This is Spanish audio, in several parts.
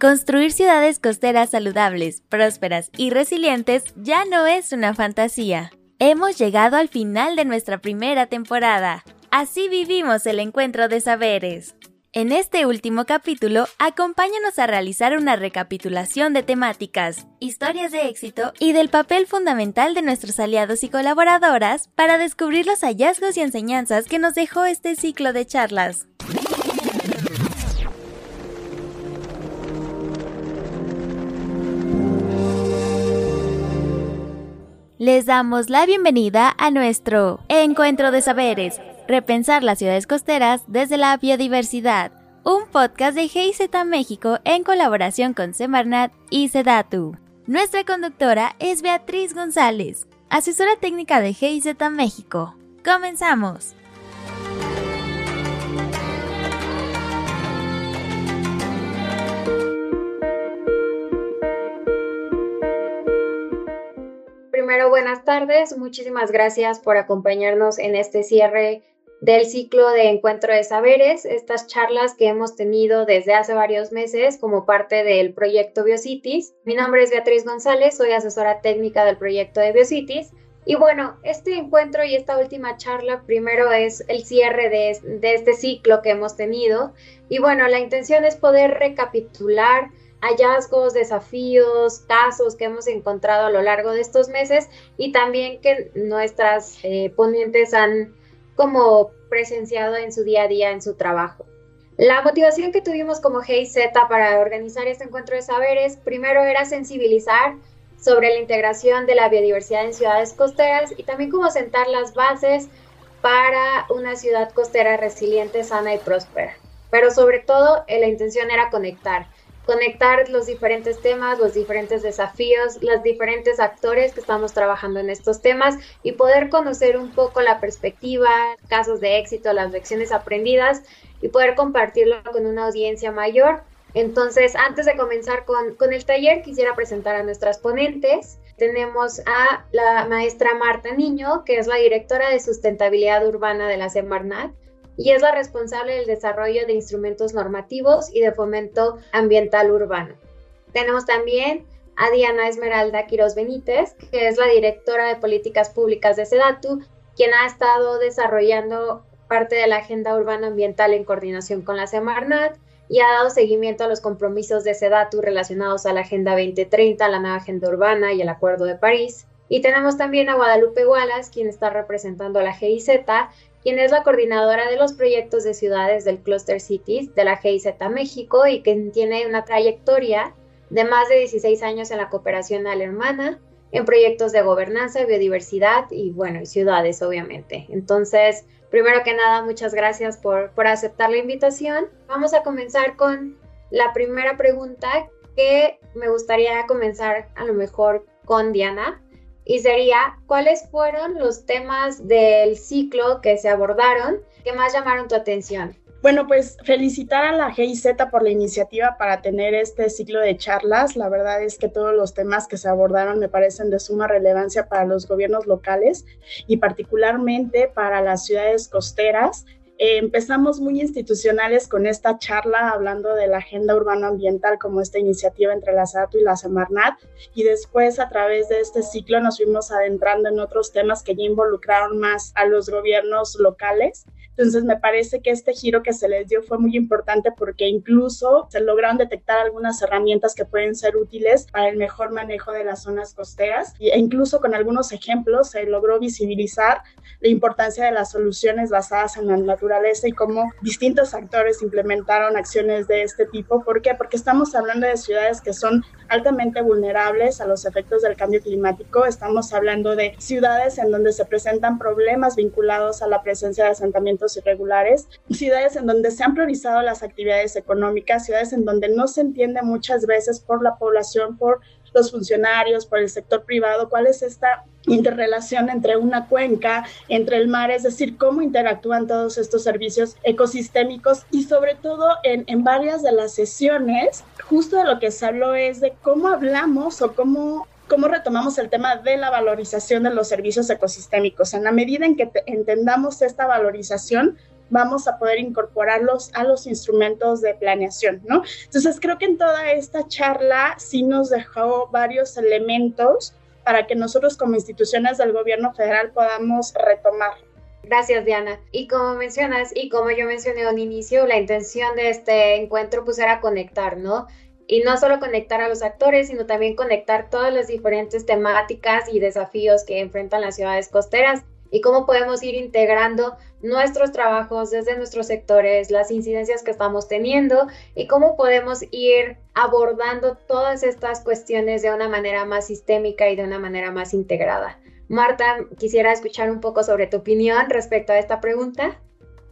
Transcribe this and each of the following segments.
Construir ciudades costeras saludables, prósperas y resilientes ya no es una fantasía. Hemos llegado al final de nuestra primera temporada. Así vivimos el encuentro de saberes. En este último capítulo, acompáñanos a realizar una recapitulación de temáticas, historias de éxito y del papel fundamental de nuestros aliados y colaboradoras para descubrir los hallazgos y enseñanzas que nos dejó este ciclo de charlas. Les damos la bienvenida a nuestro Encuentro de Saberes, repensar las ciudades costeras desde la biodiversidad, un podcast de GIZ México en colaboración con Semarnat y Sedatu. Nuestra conductora es Beatriz González, asesora técnica de GIZ México. Comenzamos. Primero, buenas tardes. Muchísimas gracias por acompañarnos en este cierre del ciclo de encuentro de saberes, estas charlas que hemos tenido desde hace varios meses como parte del proyecto Biocities. Mi nombre es Beatriz González, soy asesora técnica del proyecto de Biocities. Y bueno, este encuentro y esta última charla primero es el cierre de, de este ciclo que hemos tenido. Y bueno, la intención es poder recapitular hallazgos, desafíos, casos que hemos encontrado a lo largo de estos meses y también que nuestras eh, ponentes han como presenciado en su día a día en su trabajo. La motivación que tuvimos como GIZ para organizar este encuentro de saberes, primero era sensibilizar sobre la integración de la biodiversidad en ciudades costeras y también como sentar las bases para una ciudad costera resiliente, sana y próspera. Pero sobre todo, eh, la intención era conectar, conectar los diferentes temas, los diferentes desafíos, los diferentes actores que estamos trabajando en estos temas y poder conocer un poco la perspectiva, casos de éxito, las lecciones aprendidas y poder compartirlo con una audiencia mayor. Entonces, antes de comenzar con, con el taller, quisiera presentar a nuestras ponentes. Tenemos a la maestra Marta Niño, que es la directora de sustentabilidad urbana de la Semarnat y es la responsable del desarrollo de instrumentos normativos y de fomento ambiental urbano. Tenemos también a Diana Esmeralda Quiroz Benítez, que es la directora de políticas públicas de SEDATU, quien ha estado desarrollando parte de la agenda urbana ambiental en coordinación con la Semarnat y ha dado seguimiento a los compromisos de SEDATU relacionados a la Agenda 2030, la nueva Agenda Urbana y el Acuerdo de París. Y tenemos también a Guadalupe Wallace, quien está representando a la GIZ quien es la coordinadora de los proyectos de ciudades del Cluster Cities de la GIZ México y que tiene una trayectoria de más de 16 años en la cooperación alemana, en proyectos de gobernanza, biodiversidad y, bueno, ciudades, obviamente. Entonces, primero que nada, muchas gracias por, por aceptar la invitación. Vamos a comenzar con la primera pregunta que me gustaría comenzar a lo mejor con Diana y sería cuáles fueron los temas del ciclo que se abordaron que más llamaron tu atención. Bueno, pues felicitar a la GIZ por la iniciativa para tener este ciclo de charlas. La verdad es que todos los temas que se abordaron me parecen de suma relevancia para los gobiernos locales y particularmente para las ciudades costeras eh, empezamos muy institucionales con esta charla hablando de la agenda urbano ambiental como esta iniciativa entre la SATU y la Semarnat y después a través de este ciclo nos fuimos adentrando en otros temas que ya involucraron más a los gobiernos locales. Entonces me parece que este giro que se les dio fue muy importante porque incluso se lograron detectar algunas herramientas que pueden ser útiles para el mejor manejo de las zonas costeras e incluso con algunos ejemplos se logró visibilizar la importancia de las soluciones basadas en la naturaleza y cómo distintos actores implementaron acciones de este tipo. ¿Por qué? Porque estamos hablando de ciudades que son altamente vulnerables a los efectos del cambio climático. Estamos hablando de ciudades en donde se presentan problemas vinculados a la presencia de asentamientos irregulares, ciudades en donde se han priorizado las actividades económicas, ciudades en donde no se entiende muchas veces por la población, por los funcionarios, por el sector privado, cuál es esta interrelación entre una cuenca, entre el mar, es decir, cómo interactúan todos estos servicios ecosistémicos y sobre todo en, en varias de las sesiones, justo de lo que se habló es de cómo hablamos o cómo cómo retomamos el tema de la valorización de los servicios ecosistémicos. En la medida en que entendamos esta valorización, vamos a poder incorporarlos a los instrumentos de planeación, ¿no? Entonces creo que en toda esta charla sí nos dejó varios elementos para que nosotros como instituciones del gobierno federal podamos retomar. Gracias, Diana. Y como mencionas, y como yo mencioné al inicio, la intención de este encuentro pues era conectar, ¿no? Y no solo conectar a los actores, sino también conectar todas las diferentes temáticas y desafíos que enfrentan las ciudades costeras y cómo podemos ir integrando nuestros trabajos desde nuestros sectores, las incidencias que estamos teniendo y cómo podemos ir abordando todas estas cuestiones de una manera más sistémica y de una manera más integrada. Marta, quisiera escuchar un poco sobre tu opinión respecto a esta pregunta.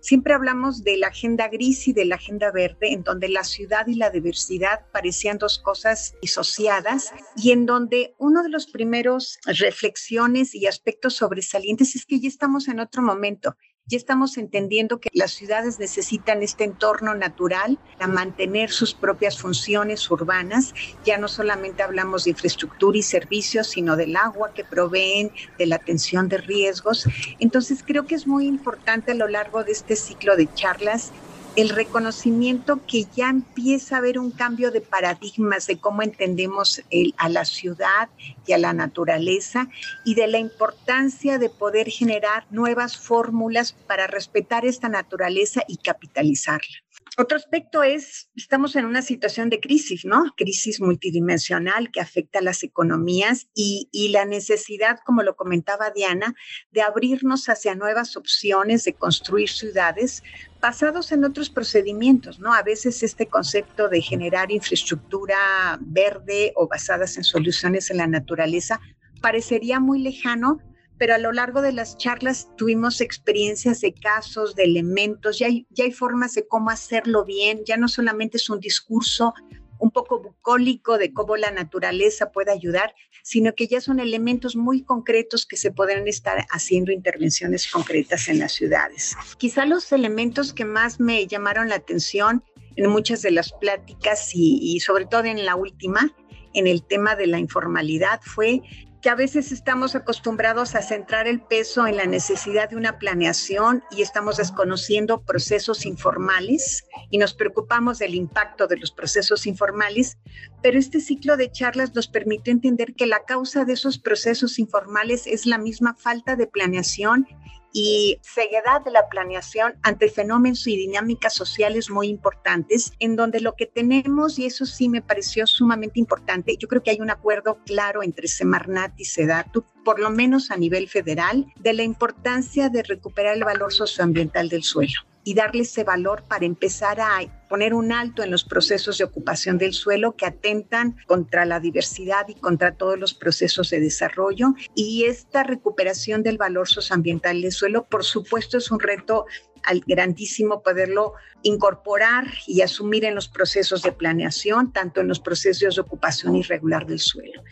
Siempre hablamos de la agenda gris y de la agenda verde, en donde la ciudad y la diversidad parecían dos cosas disociadas y en donde uno de los primeros reflexiones y aspectos sobresalientes es que ya estamos en otro momento ya estamos entendiendo que las ciudades necesitan este entorno natural para mantener sus propias funciones urbanas. Ya no solamente hablamos de infraestructura y servicios, sino del agua que proveen, de la atención de riesgos. Entonces creo que es muy importante a lo largo de este ciclo de charlas el reconocimiento que ya empieza a haber un cambio de paradigmas de cómo entendemos a la ciudad y a la naturaleza y de la importancia de poder generar nuevas fórmulas para respetar esta naturaleza y capitalizarla. Otro aspecto es, estamos en una situación de crisis, ¿no? Crisis multidimensional que afecta a las economías y, y, la necesidad, como lo comentaba Diana, de abrirnos hacia nuevas opciones de construir ciudades basados en otros procedimientos, ¿no? A veces este concepto de generar infraestructura verde o basadas en soluciones en la naturaleza parecería muy lejano, pero a lo largo de las charlas tuvimos experiencias de casos, de elementos, ya hay, ya hay formas de cómo hacerlo bien, ya no solamente es un discurso un poco bucólico de cómo la naturaleza puede ayudar, sino que ya son elementos muy concretos que se podrán estar haciendo intervenciones concretas en las ciudades. Quizá los elementos que más me llamaron la atención en muchas de las pláticas y, y sobre todo en la última, en el tema de la informalidad, fue que a veces estamos acostumbrados a centrar el peso en la necesidad de una planeación y estamos desconociendo procesos informales y nos preocupamos del impacto de los procesos informales, pero este ciclo de charlas nos permite entender que la causa de esos procesos informales es la misma falta de planeación y ceguedad de la planeación ante fenómenos y dinámicas sociales muy importantes, en donde lo que tenemos, y eso sí me pareció sumamente importante, yo creo que hay un acuerdo claro entre Semarnat y Sedatu, por lo menos a nivel federal, de la importancia de recuperar el valor socioambiental del suelo y darle ese valor para empezar a poner un alto en los procesos de ocupación del suelo que atentan contra la diversidad y contra todos los procesos de desarrollo. Y esta recuperación del valor socioambiental del suelo, por supuesto, es un reto al grandísimo poderlo incorporar y asumir en los procesos de planeación, tanto en los procesos de ocupación irregular del suelo.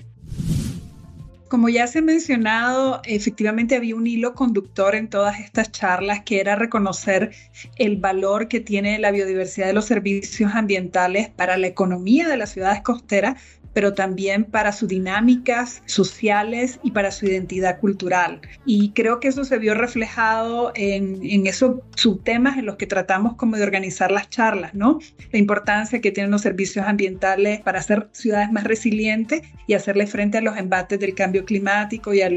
Como ya se ha mencionado, efectivamente había un hilo conductor en todas estas charlas que era reconocer el valor que tiene la biodiversidad de los servicios ambientales para la economía de las ciudades costeras, pero también para sus dinámicas sociales y para su identidad cultural. Y creo que eso se vio reflejado en, en esos subtemas en los que tratamos como de organizar las charlas, ¿no? La importancia que tienen los servicios ambientales para hacer ciudades más resilientes y hacerle frente a los embates del cambio climático y a,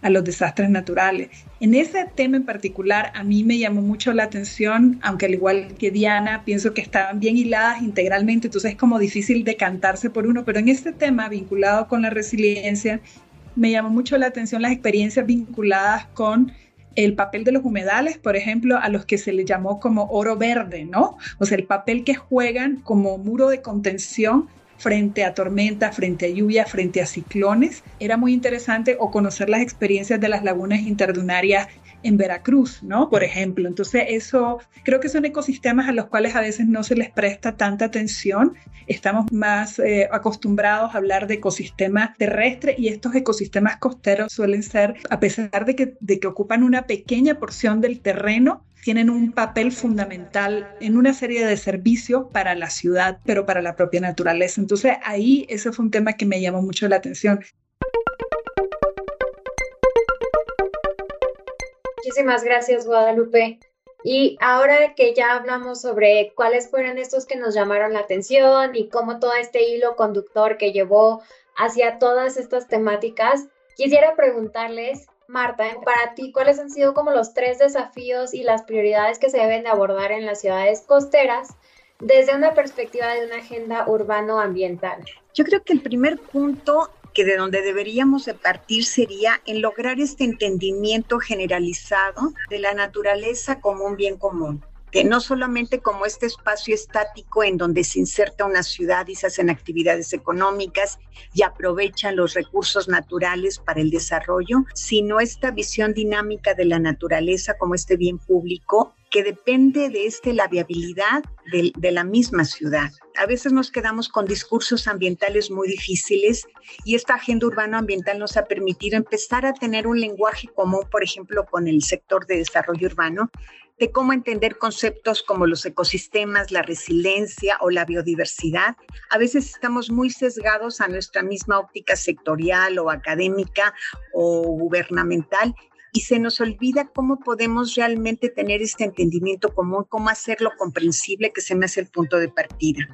a los desastres naturales. En ese tema en particular, a mí me llamó mucho la atención, aunque al igual que Diana, pienso que estaban bien hiladas integralmente, entonces es como difícil decantarse por uno, pero en este tema vinculado con la resiliencia, me llamó mucho la atención las experiencias vinculadas con el papel de los humedales, por ejemplo, a los que se les llamó como oro verde, ¿no? O sea, el papel que juegan como muro de contención frente a tormenta, frente a lluvia, frente a ciclones. Era muy interesante o conocer las experiencias de las lagunas interdunarias en Veracruz, ¿no? Por ejemplo. Entonces, eso creo que son ecosistemas a los cuales a veces no se les presta tanta atención. Estamos más eh, acostumbrados a hablar de ecosistemas terrestres y estos ecosistemas costeros suelen ser, a pesar de que, de que ocupan una pequeña porción del terreno, tienen un papel fundamental en una serie de servicios para la ciudad, pero para la propia naturaleza. Entonces ahí ese fue un tema que me llamó mucho la atención. Muchísimas gracias, Guadalupe. Y ahora que ya hablamos sobre cuáles fueron estos que nos llamaron la atención y cómo todo este hilo conductor que llevó hacia todas estas temáticas, quisiera preguntarles, Marta, para ti, ¿cuáles han sido como los tres desafíos y las prioridades que se deben de abordar en las ciudades costeras desde una perspectiva de una agenda urbano-ambiental? Yo creo que el primer punto que de donde deberíamos de partir sería en lograr este entendimiento generalizado de la naturaleza como un bien común no solamente como este espacio estático en donde se inserta una ciudad y se hacen actividades económicas y aprovechan los recursos naturales para el desarrollo, sino esta visión dinámica de la naturaleza como este bien público que depende de este, la viabilidad de, la misma ciudad. A veces nos quedamos con discursos ambientales muy difíciles y esta agenda urbano-ambiental nos ha permitido empezar a tener un lenguaje común, por ejemplo, con el sector de desarrollo urbano, de cómo entender conceptos como los ecosistemas, la resiliencia o la biodiversidad. A veces estamos muy sesgados a nuestra misma óptica sectorial o académica o gubernamental y se nos olvida cómo podemos realmente tener este entendimiento común, cómo hacerlo comprensible, que se me hace el punto de partida.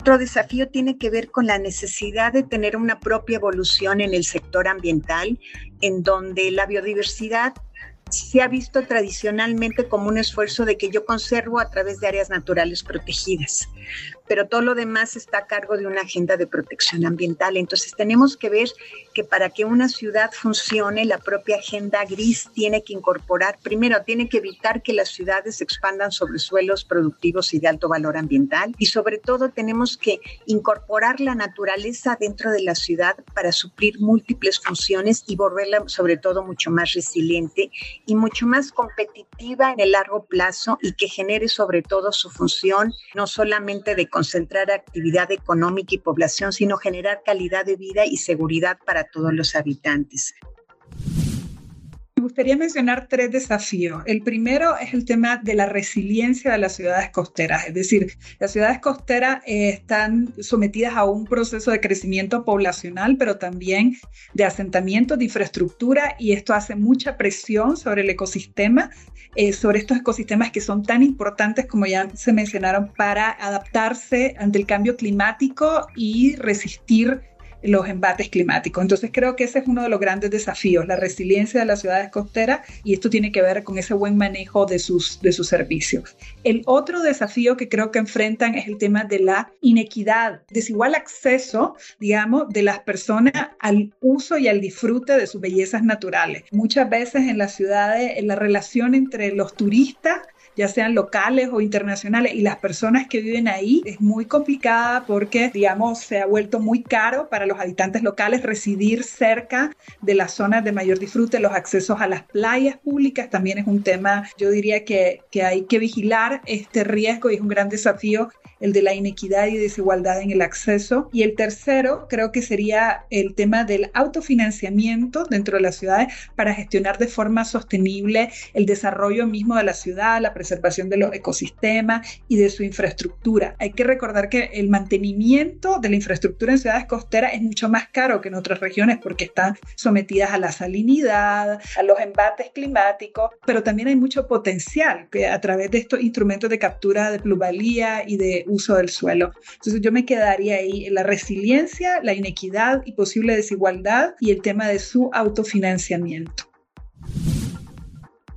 Otro desafío tiene que ver con la necesidad de tener una propia evolución en el sector ambiental, en donde la biodiversidad se ha visto tradicionalmente como un esfuerzo de que yo conservo a través de áreas naturales protegidas pero todo lo demás está a cargo de una agenda de protección ambiental. Entonces tenemos que ver que para que una ciudad funcione, la propia agenda gris tiene que incorporar, primero, tiene que evitar que las ciudades expandan sobre suelos productivos y de alto valor ambiental y sobre todo tenemos que incorporar la naturaleza dentro de la ciudad para suplir múltiples funciones y volverla sobre todo mucho más resiliente y mucho más competitiva en el largo plazo y que genere sobre todo su función no solamente de concentrar actividad económica y población, sino generar calidad de vida y seguridad para todos los habitantes. Me gustaría mencionar tres desafíos. El primero es el tema de la resiliencia de las ciudades costeras, es decir, las ciudades costeras eh, están sometidas a un proceso de crecimiento poblacional, pero también de asentamiento, de infraestructura, y esto hace mucha presión sobre el ecosistema, eh, sobre estos ecosistemas que son tan importantes como ya se mencionaron para adaptarse ante el cambio climático y resistir los embates climáticos. Entonces creo que ese es uno de los grandes desafíos, la resiliencia de las ciudades costeras y esto tiene que ver con ese buen manejo de sus, de sus servicios. El otro desafío que creo que enfrentan es el tema de la inequidad, desigual acceso, digamos, de las personas al uso y al disfrute de sus bellezas naturales. Muchas veces en las ciudades la relación entre los turistas ya sean locales o internacionales, y las personas que viven ahí es muy complicada porque, digamos, se ha vuelto muy caro para los habitantes locales residir cerca de las zonas de mayor disfrute, los accesos a las playas públicas también es un tema, yo diría que, que hay que vigilar este riesgo y es un gran desafío el de la inequidad y desigualdad en el acceso. Y el tercero creo que sería el tema del autofinanciamiento dentro de las ciudades para gestionar de forma sostenible el desarrollo mismo de la ciudad, la preservación de los ecosistemas y de su infraestructura. Hay que recordar que el mantenimiento de la infraestructura en ciudades costeras es mucho más caro que en otras regiones porque están sometidas a la salinidad, a los embates climáticos, pero también hay mucho potencial que a través de estos instrumentos de captura de plusvalía y de uso del suelo. Entonces yo me quedaría ahí en la resiliencia, la inequidad y posible desigualdad y el tema de su autofinanciamiento.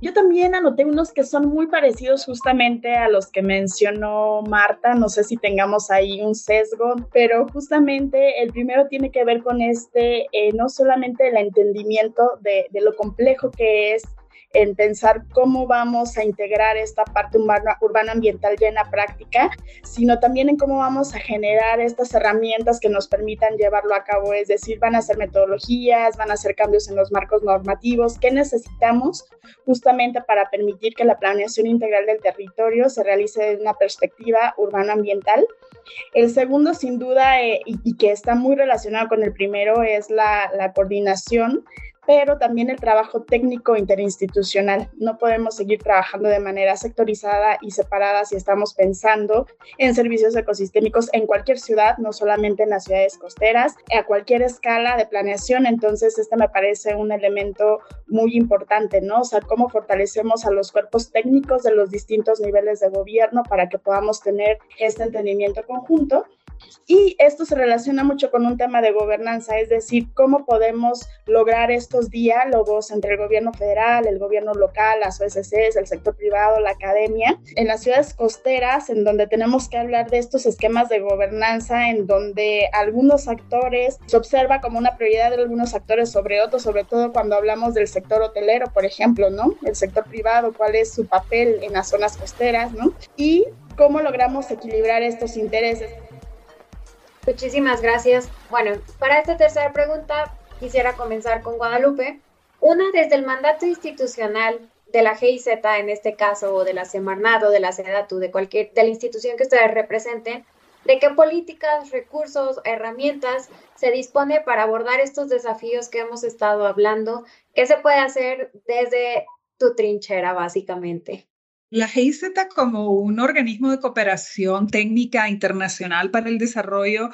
Yo también anoté unos que son muy parecidos justamente a los que mencionó Marta. No sé si tengamos ahí un sesgo, pero justamente el primero tiene que ver con este, eh, no solamente el entendimiento de, de lo complejo que es en pensar cómo vamos a integrar esta parte urbana, urbana ambiental ya en la práctica, sino también en cómo vamos a generar estas herramientas que nos permitan llevarlo a cabo. Es decir, van a ser metodologías, van a ser cambios en los marcos normativos. ¿Qué necesitamos justamente para permitir que la planeación integral del territorio se realice desde una perspectiva urbano-ambiental? El segundo, sin duda, eh, y, que está muy relacionado con el primero, es la coordinación pero también el trabajo técnico interinstitucional. No podemos seguir trabajando de manera sectorizada y separada si estamos pensando en servicios ecosistémicos en cualquier ciudad, no solamente en las ciudades costeras, a cualquier escala de planeación. Entonces, este me parece un elemento muy importante, ¿no? O sea, cómo fortalecemos a los cuerpos técnicos de los distintos niveles de gobierno para que podamos tener este entendimiento conjunto y esto se relaciona mucho con un tema de gobernanza, es decir, cómo podemos lograr estos diálogos entre el gobierno federal, el gobierno local, las OSCs, el sector privado, la academia, en las ciudades costeras, en donde tenemos que hablar de estos esquemas de gobernanza, en donde algunos actores se observa como una prioridad de algunos actores sobre otros, sobre todo cuando hablamos del sector hotelero, por ejemplo, ¿no? El sector privado, cuál es su papel en las zonas costeras, ¿no? Y cómo logramos equilibrar estos intereses. Muchísimas gracias. Bueno, para esta tercera pregunta quisiera comenzar con Guadalupe. Una, desde el mandato institucional de la GIZ en este caso, o de la Semarnat o de la SEDATU, de cualquier, de la institución que ustedes representen, ¿de qué políticas, recursos, herramientas se dispone para abordar estos desafíos que hemos estado hablando? ¿Qué se puede hacer desde tu trinchera, básicamente? La GIZ como un organismo de cooperación técnica internacional para el desarrollo,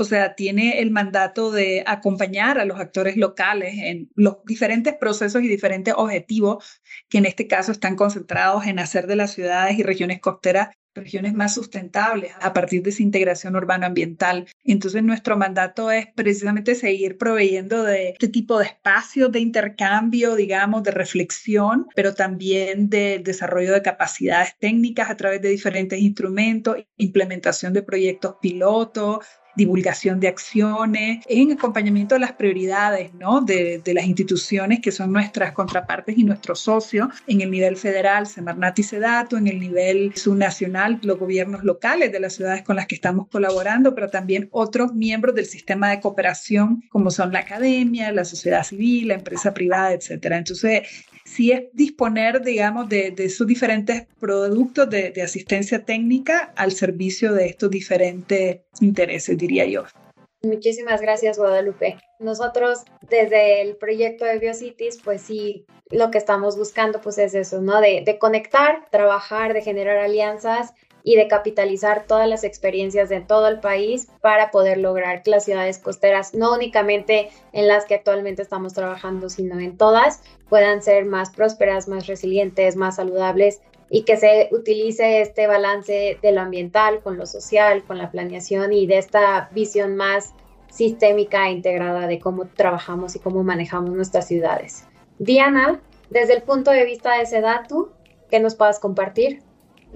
o sea, tiene el mandato de acompañar a los actores locales en los diferentes procesos y diferentes objetivos que en este caso están concentrados en hacer de las ciudades y regiones costeras regiones más sustentables a partir de esa integración urbano-ambiental. Entonces, nuestro mandato es precisamente seguir proveyendo de este tipo de espacios de intercambio, digamos, de reflexión, pero también de desarrollo de capacidades técnicas a través de diferentes instrumentos, implementación de proyectos pilotos, divulgación de acciones, en acompañamiento de las prioridades ¿no? de, las instituciones que son nuestras contrapartes y nuestros socios en el nivel federal, Semarnat y Sedato, en el nivel subnacional, los gobiernos locales de las ciudades con las que estamos colaborando, pero también otros miembros del sistema de cooperación como son la academia, la sociedad civil, la empresa privada, etcétera. Entonces, sí es disponer, digamos, de, de esos diferentes productos de, de, asistencia técnica al servicio de estos diferentes intereses, diría yo. Muchísimas gracias, Guadalupe. Nosotros desde el proyecto de BioCities, pues sí, lo que estamos buscando pues es eso, ¿no? De, de conectar, trabajar, de generar alianzas y de capitalizar todas las experiencias de todo el país para poder lograr que las ciudades costeras, no únicamente en las que actualmente estamos trabajando, sino en todas, puedan ser más prósperas, más resilientes, más saludables y que se utilice este balance de lo ambiental con lo social, con la planeación y de esta visión más sistémica e integrada de cómo trabajamos y cómo manejamos nuestras ciudades. Diana, desde el punto de vista de Sedatu, ¿qué nos puedas compartir?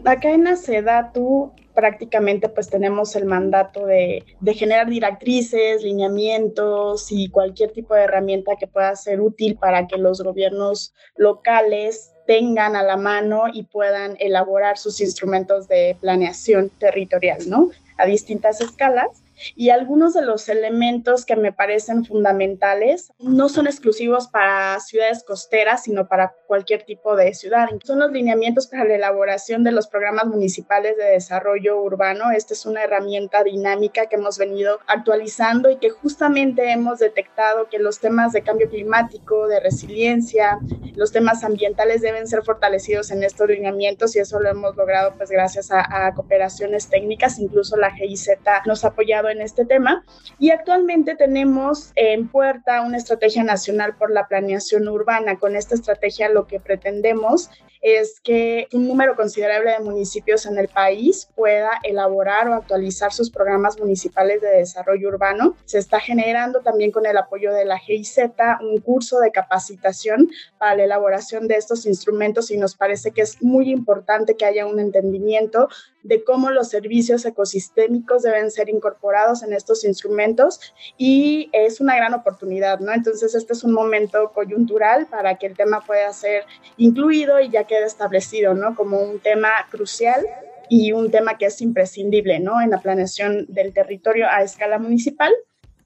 Acá en la SEDATU prácticamente pues tenemos el mandato de, de, generar directrices, lineamientos y cualquier tipo de herramienta que pueda ser útil para que los gobiernos locales tengan a la mano y puedan elaborar sus instrumentos de planeación territorial, ¿no? A distintas escalas y algunos de los elementos que me parecen fundamentales no son exclusivos para ciudades costeras, sino para cualquier tipo de ciudad. Son los lineamientos para la elaboración de los programas municipales de desarrollo urbano. Esta es una herramienta dinámica que hemos venido actualizando y que justamente hemos detectado que los temas de cambio climático, de resiliencia, los temas ambientales deben ser fortalecidos en estos lineamientos y eso lo hemos logrado pues gracias a, a cooperaciones técnicas. Incluso la GIZ nos ha apoyado en este tema y actualmente tenemos en puerta una estrategia nacional por la planeación urbana. Con esta estrategia lo que pretendemos es que un número considerable de municipios en el país pueda elaborar o actualizar sus programas municipales de desarrollo urbano. Se está generando también con el apoyo de la GIZ un curso de capacitación para la elaboración de estos instrumentos y nos parece que es muy importante que haya un entendimiento de cómo los servicios ecosistémicos deben ser incorporados en estos instrumentos y es una gran oportunidad, ¿no? Entonces, este es un momento coyuntural para que el tema pueda ser incluido y ya quede establecido, ¿no? Como un tema crucial y un tema que es imprescindible, ¿no? En la planeación del territorio a escala municipal.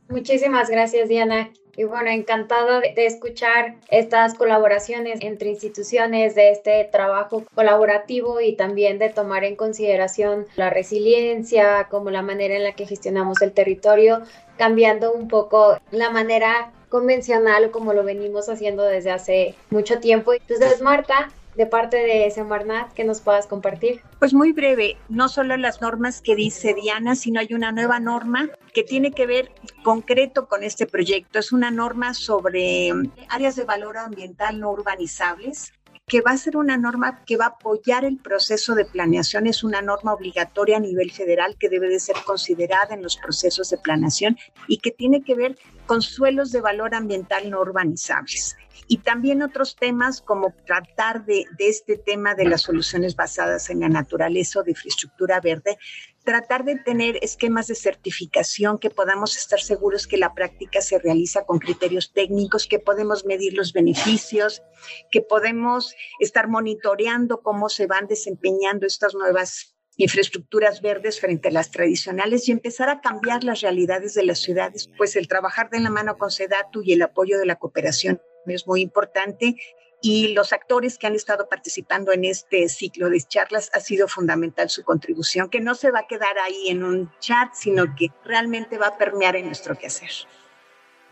Muchísimas gracias, Diana. Y bueno, encantada de escuchar estas colaboraciones entre instituciones, de este trabajo colaborativo y también de tomar en consideración la resiliencia, como la manera en la que gestionamos el territorio, cambiando un poco la manera convencional como lo venimos haciendo desde hace mucho tiempo. Entonces, Marta, de parte de Semarnat que nos puedas compartir? Pues muy breve, no solo las normas que dice Diana, sino hay una nueva norma que tiene que ver concreto con este proyecto. Es una norma sobre áreas de valor ambiental no urbanizables que va a ser una norma que va a apoyar el proceso de planeación. Es una norma obligatoria a nivel federal que debe de ser considerada en los procesos de planeación y que tiene que ver con suelos de valor ambiental no urbanizables. Y también otros temas como tratar de, este tema de las soluciones basadas en la naturaleza o de infraestructura verde, tratar de tener esquemas de certificación que podamos estar seguros que la práctica se realiza con criterios técnicos, que podemos medir los beneficios, que podemos estar monitoreando cómo se van desempeñando estas nuevas infraestructuras verdes frente a las tradicionales y empezar a cambiar las realidades de las ciudades, pues el trabajar de la mano con SEDATU y el apoyo de la cooperación es muy importante y los actores que han estado participando en este ciclo de charlas ha sido fundamental su contribución, que no se va a quedar ahí en un chat, sino que realmente va a permear en nuestro quehacer.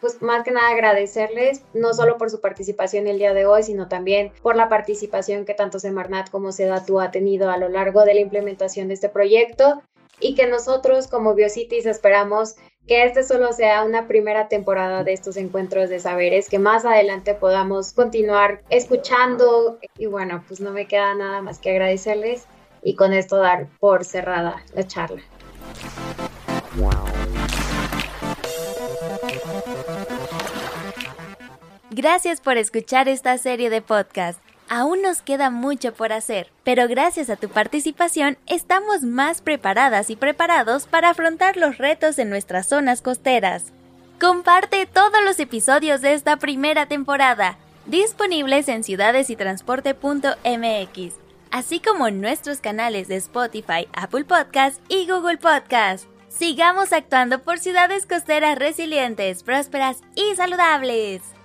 Pues más que nada agradecerles, no solo por su participación el día de hoy, sino también por la participación que tanto Semarnat como Sedatu ha tenido a lo largo de la implementación de este proyecto y que nosotros como Biocities esperamos que este solo sea una primera temporada de estos encuentros de saberes, que más adelante podamos continuar escuchando y bueno, pues no me queda nada más que agradecerles y con esto dar por cerrada la charla. Gracias por escuchar esta serie de podcast. Aún nos queda mucho por hacer, pero gracias a tu participación estamos más preparadas y preparados para afrontar los retos en nuestras zonas costeras. Comparte todos los episodios de esta primera temporada, disponibles en ciudadesytransporte.mx, así como en nuestros canales de Spotify, Apple Podcast y Google Podcast. Sigamos actuando por ciudades costeras resilientes, prósperas y saludables.